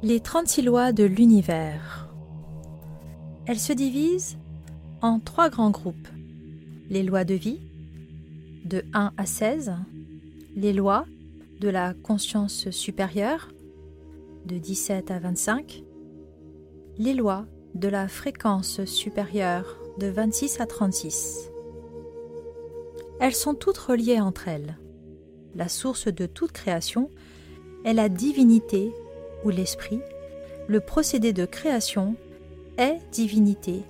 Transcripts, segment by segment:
Les 36 lois de l'univers. Elles se divisent en trois grands groupes. Les lois de vie, de 1 à 16, les lois de la conscience supérieure, de 17 à 25, les lois de la fréquence supérieure, de 26 à 36. Elles sont toutes reliées entre elles. La source de toute création est la divinité ou l'esprit, le procédé de création est divinité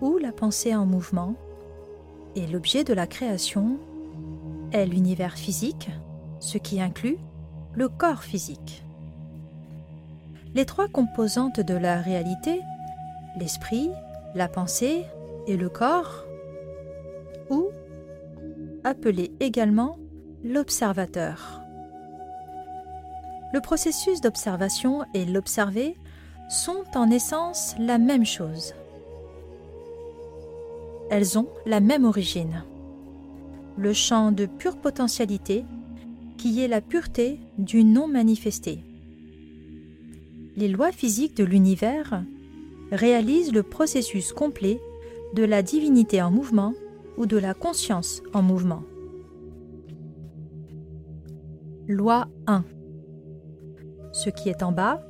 ou la pensée en mouvement, et l'objet de la création est l'univers physique, ce qui inclut le corps physique. Les trois composantes de la réalité, l'esprit, la pensée et le corps, ou appelé également l'observateur. Le processus d'observation et l'observé sont en essence la même chose. Elles ont la même origine. Le champ de pure potentialité qui est la pureté du non manifesté. Les lois physiques de l'univers réalisent le processus complet de la divinité en mouvement ou de la conscience en mouvement. Loi 1 Ce qui est en bas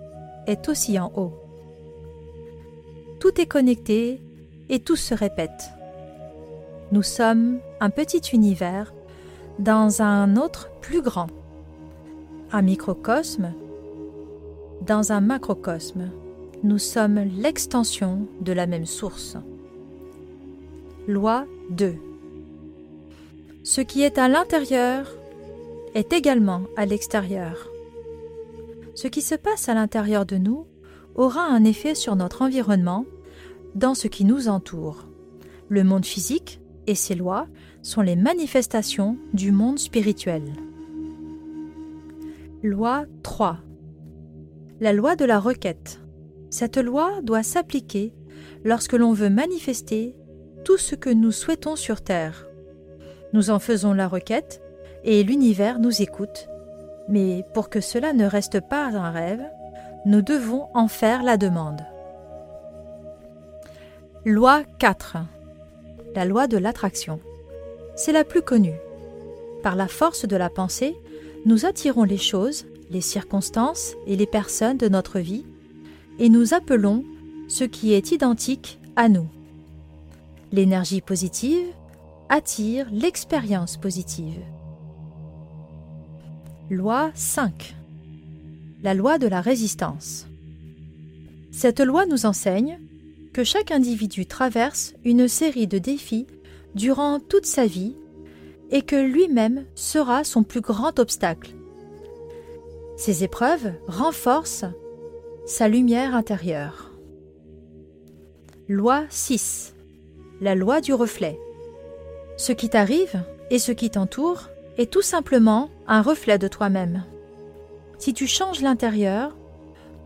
est aussi en haut. Tout est connecté et tout se répète. Nous sommes un petit univers dans un autre plus grand. Un microcosme dans un macrocosme. Nous sommes l'extension de la même source. Loi 2 Ce qui est à l'intérieur est également à l'extérieur. Ce qui se passe à l'intérieur de nous aura un effet sur notre environnement, dans ce qui nous entoure. Le monde physique et ses lois sont les manifestations du monde spirituel. Loi 3 La loi de la requête. Cette loi doit s'appliquer lorsque l'on veut manifester tout ce que nous souhaitons sur Terre. Nous en faisons la requête et l'univers nous écoute. Mais pour que cela ne reste pas un rêve, nous devons en faire la demande. Loi 4. La loi de l'attraction. C'est la plus connue. Par la force de la pensée, nous attirons les choses, les circonstances et les personnes de notre vie, et nous appelons ce qui est identique à nous. L'énergie positive attire l'expérience positive. Loi 5. La loi de la résistance. Cette loi nous enseigne que chaque individu traverse une série de défis durant toute sa vie et que lui-même sera son plus grand obstacle. Ces épreuves renforcent sa lumière intérieure. Loi 6. La loi du reflet. Ce qui t'arrive et ce qui t'entoure est tout simplement un reflet de toi-même. Si tu changes l'intérieur,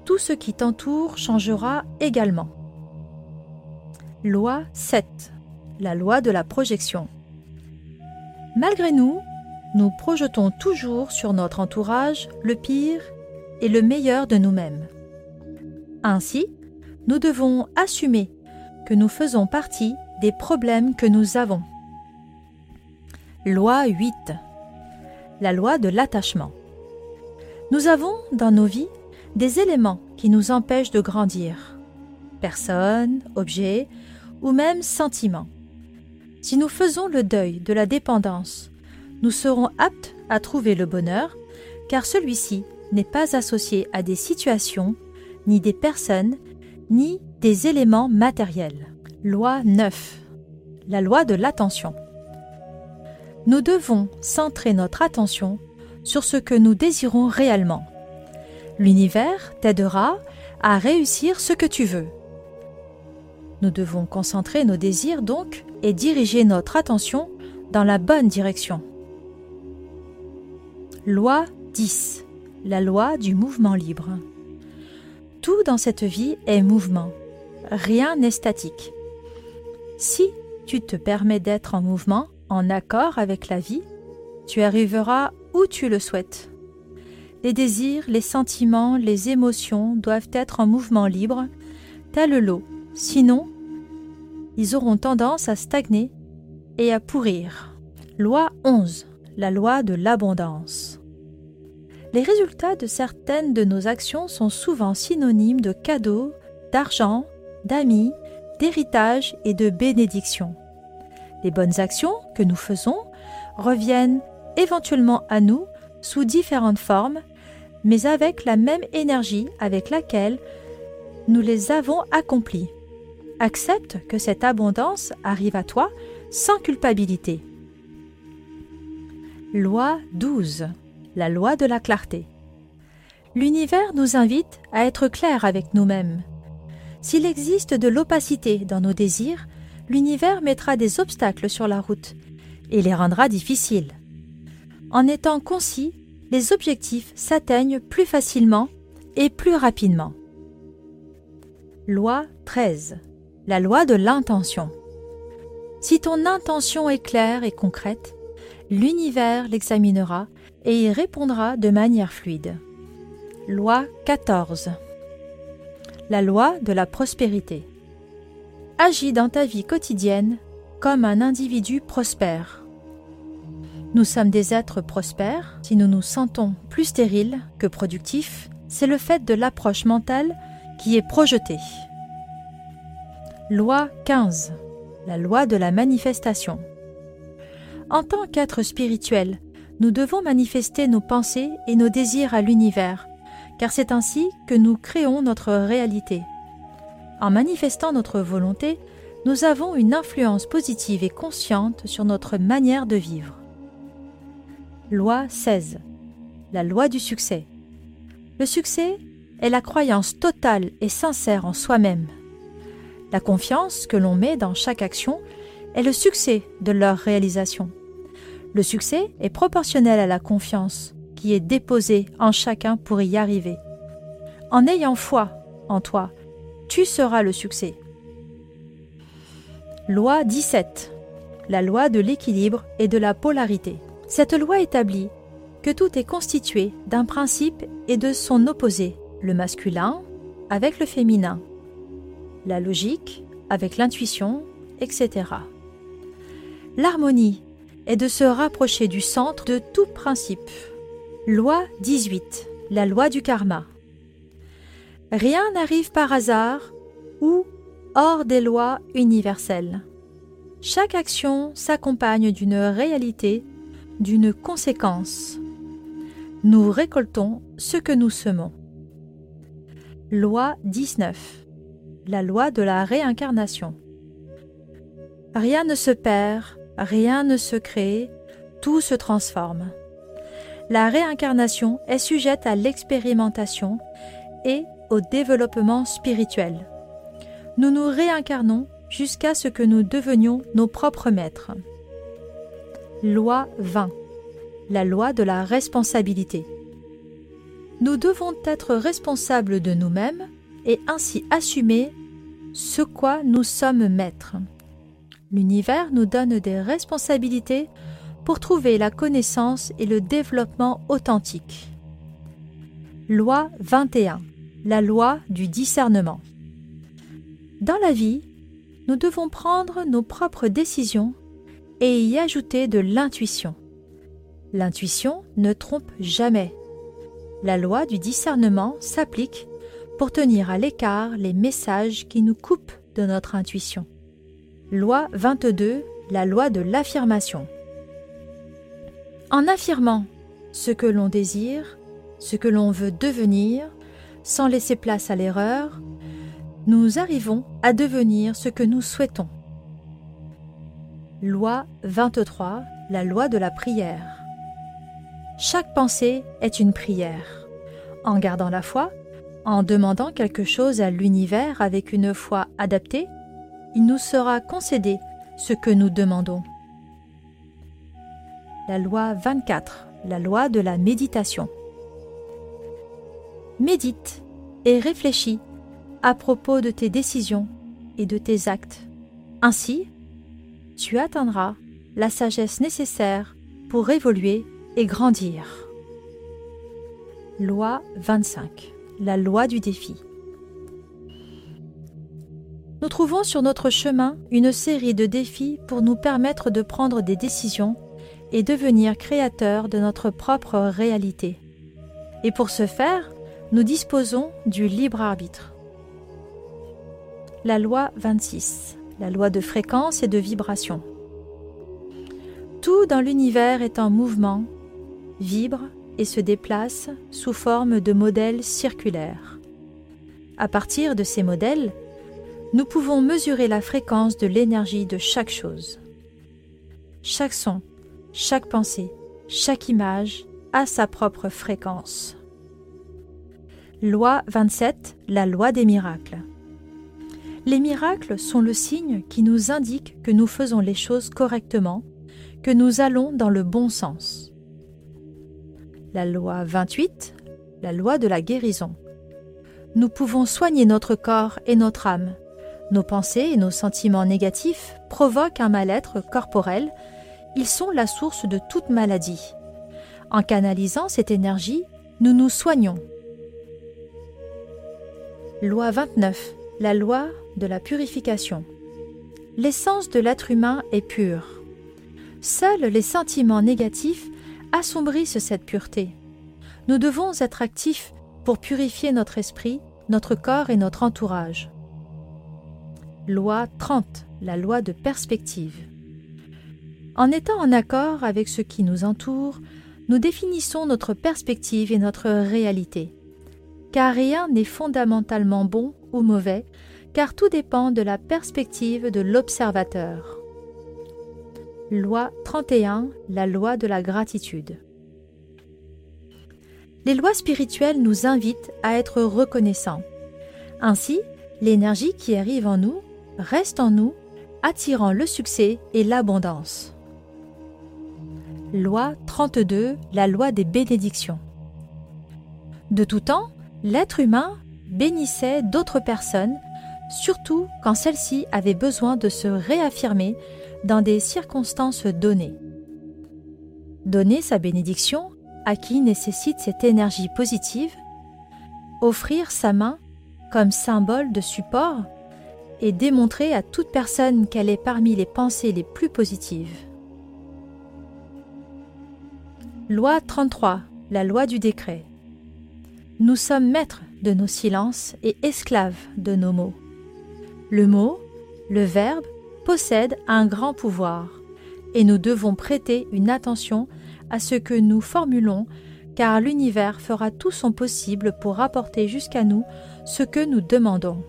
tout ce qui t'entoure changera également. Loi 7. La loi de la projection. Malgré nous, nous projetons toujours sur notre entourage le pire et le meilleur de nous-mêmes. Ainsi, nous devons assumer que nous faisons partie des problèmes que nous avons. Loi 8 la loi de l'attachement. Nous avons dans nos vies des éléments qui nous empêchent de grandir. Personnes, objets ou même sentiments. Si nous faisons le deuil de la dépendance, nous serons aptes à trouver le bonheur car celui-ci n'est pas associé à des situations, ni des personnes, ni des éléments matériels. Loi 9. La loi de l'attention nous devons centrer notre attention sur ce que nous désirons réellement. L'univers t'aidera à réussir ce que tu veux. Nous devons concentrer nos désirs donc et diriger notre attention dans la bonne direction. Loi 10. La loi du mouvement libre. Tout dans cette vie est mouvement. Rien n'est statique. Si tu te permets d'être en mouvement, en accord avec la vie, tu arriveras où tu le souhaites. les désirs, les sentiments, les émotions doivent être en mouvement libre, tel l'eau. Sinon, ils auront tendance à stagner et à pourrir. Loi 11. La loi de l'abondance. Les résultats de certaines de nos actions sont souvent synonymes de cadeaux, d'argent, d'amis, d'héritage et de bénédiction. Les bonnes actions que nous faisons reviennent éventuellement à nous sous différentes formes, mais avec la même énergie avec laquelle nous les avons accomplies. Accepte que cette abondance arrive à toi sans culpabilité. Loi 12. La loi de la clarté. L'univers nous invite à être clairs avec nous-mêmes. S'il existe de l'opacité dans nos désirs, l'univers mettra des obstacles sur la route et les rendra difficiles. En étant concis, les objectifs s'atteignent plus facilement et plus rapidement. Loi 13. La loi de l'intention. Si ton intention est claire et concrète, l'univers l'examinera et y répondra de manière fluide. Loi 14. La loi de la prospérité. Agis dans ta vie quotidienne comme un individu prospère. Nous sommes des êtres prospères si nous nous sentons plus stériles que productifs, c'est le fait de l'approche mentale qui est projetée. Loi 15. La loi de la manifestation. En tant qu'être spirituel, nous devons manifester nos pensées et nos désirs à l'univers, car c'est ainsi que nous créons notre réalité. En manifestant notre volonté, nous avons une influence positive et consciente sur notre manière de vivre. Loi 16. La loi du succès. Le succès est la croyance totale et sincère en soi-même. La confiance que l'on met dans chaque action est le succès de leur réalisation. Le succès est proportionnel à la confiance qui est déposée en chacun pour y arriver. En ayant foi en toi, tu seras le succès. Loi 17. La loi de l'équilibre et de la polarité. Cette loi établit que tout est constitué d'un principe et de son opposé, le masculin avec le féminin, la logique avec l'intuition, etc. L'harmonie est de se rapprocher du centre de tout principe. Loi 18. La loi du karma. Rien n'arrive par hasard ou hors des lois universelles. Chaque action s'accompagne d'une réalité, d'une conséquence. Nous récoltons ce que nous semons. Loi 19. La loi de la réincarnation. Rien ne se perd, rien ne se crée, tout se transforme. La réincarnation est sujette à l'expérimentation et au développement spirituel. Nous nous réincarnons jusqu'à ce que nous devenions nos propres maîtres. Loi 20. La loi de la responsabilité. Nous devons être responsables de nous-mêmes et ainsi assumer ce quoi nous sommes maîtres. L'univers nous donne des responsabilités pour trouver la connaissance et le développement authentique. Loi 21. La loi du discernement. Dans la vie, nous devons prendre nos propres décisions et y ajouter de l'intuition. L'intuition ne trompe jamais. La loi du discernement s'applique pour tenir à l'écart les messages qui nous coupent de notre intuition. Loi 22, la loi de l'affirmation. En affirmant ce que l'on désire, ce que l'on veut devenir, sans laisser place à l'erreur, nous arrivons à devenir ce que nous souhaitons. Loi 23, la loi de la prière. Chaque pensée est une prière. En gardant la foi, en demandant quelque chose à l'univers avec une foi adaptée, il nous sera concédé ce que nous demandons. La loi 24, la loi de la méditation. Médite et réfléchis à propos de tes décisions et de tes actes. Ainsi, tu atteindras la sagesse nécessaire pour évoluer et grandir. Loi 25. La loi du défi. Nous trouvons sur notre chemin une série de défis pour nous permettre de prendre des décisions et devenir créateurs de notre propre réalité. Et pour ce faire, nous disposons du libre arbitre. La loi 26, la loi de fréquence et de vibration. Tout dans l'univers est en mouvement, vibre et se déplace sous forme de modèles circulaires. À partir de ces modèles, nous pouvons mesurer la fréquence de l'énergie de chaque chose. Chaque son, chaque pensée, chaque image a sa propre fréquence. Loi 27, la loi des miracles. Les miracles sont le signe qui nous indique que nous faisons les choses correctement, que nous allons dans le bon sens. La loi 28, la loi de la guérison. Nous pouvons soigner notre corps et notre âme. Nos pensées et nos sentiments négatifs provoquent un mal-être corporel ils sont la source de toute maladie. En canalisant cette énergie, nous nous soignons. Loi 29. La loi de la purification. L'essence de l'être humain est pure. Seuls les sentiments négatifs assombrissent cette pureté. Nous devons être actifs pour purifier notre esprit, notre corps et notre entourage. Loi 30. La loi de perspective. En étant en accord avec ce qui nous entoure, nous définissons notre perspective et notre réalité. Car rien n'est fondamentalement bon ou mauvais, car tout dépend de la perspective de l'observateur. Loi 31, la loi de la gratitude. Les lois spirituelles nous invitent à être reconnaissants. Ainsi, l'énergie qui arrive en nous reste en nous, attirant le succès et l'abondance. Loi 32, la loi des bénédictions. De tout temps, l'être humain bénissait d'autres personnes, surtout quand celles-ci avaient besoin de se réaffirmer dans des circonstances données. Donner sa bénédiction à qui nécessite cette énergie positive, offrir sa main comme symbole de support et démontrer à toute personne qu'elle est parmi les pensées les plus positives. Loi 33, la loi du décret. Nous sommes maîtres de nos silences et esclaves de nos mots. Le mot, le verbe, possède un grand pouvoir, et nous devons prêter une attention à ce que nous formulons, car l'univers fera tout son possible pour rapporter jusqu'à nous ce que nous demandons.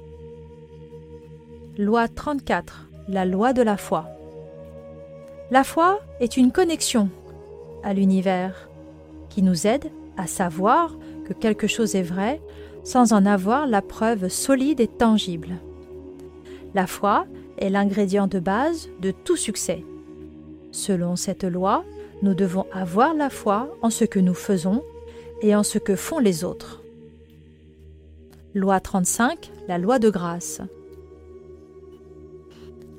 Loi 34, la loi de la foi. La foi est une connexion à l'univers, qui nous aide à savoir que quelque chose est vrai sans en avoir la preuve solide et tangible. La foi est l'ingrédient de base de tout succès. Selon cette loi, nous devons avoir la foi en ce que nous faisons et en ce que font les autres. Loi 35, la loi de grâce.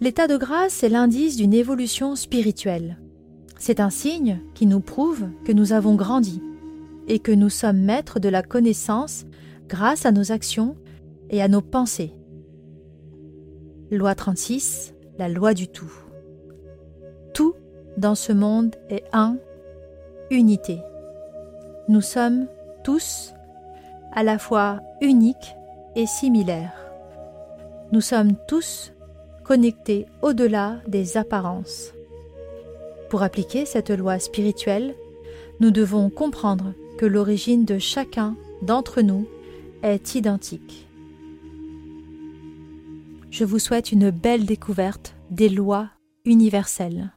L'état de grâce est l'indice d'une évolution spirituelle. C'est un signe qui nous prouve que nous avons grandi et que nous sommes maîtres de la connaissance grâce à nos actions et à nos pensées. Loi 36, la loi du tout. Tout dans ce monde est un, unité. Nous sommes tous à la fois uniques et similaires. Nous sommes tous connectés au-delà des apparences. Pour appliquer cette loi spirituelle, nous devons comprendre l'origine de chacun d'entre nous est identique. Je vous souhaite une belle découverte des lois universelles.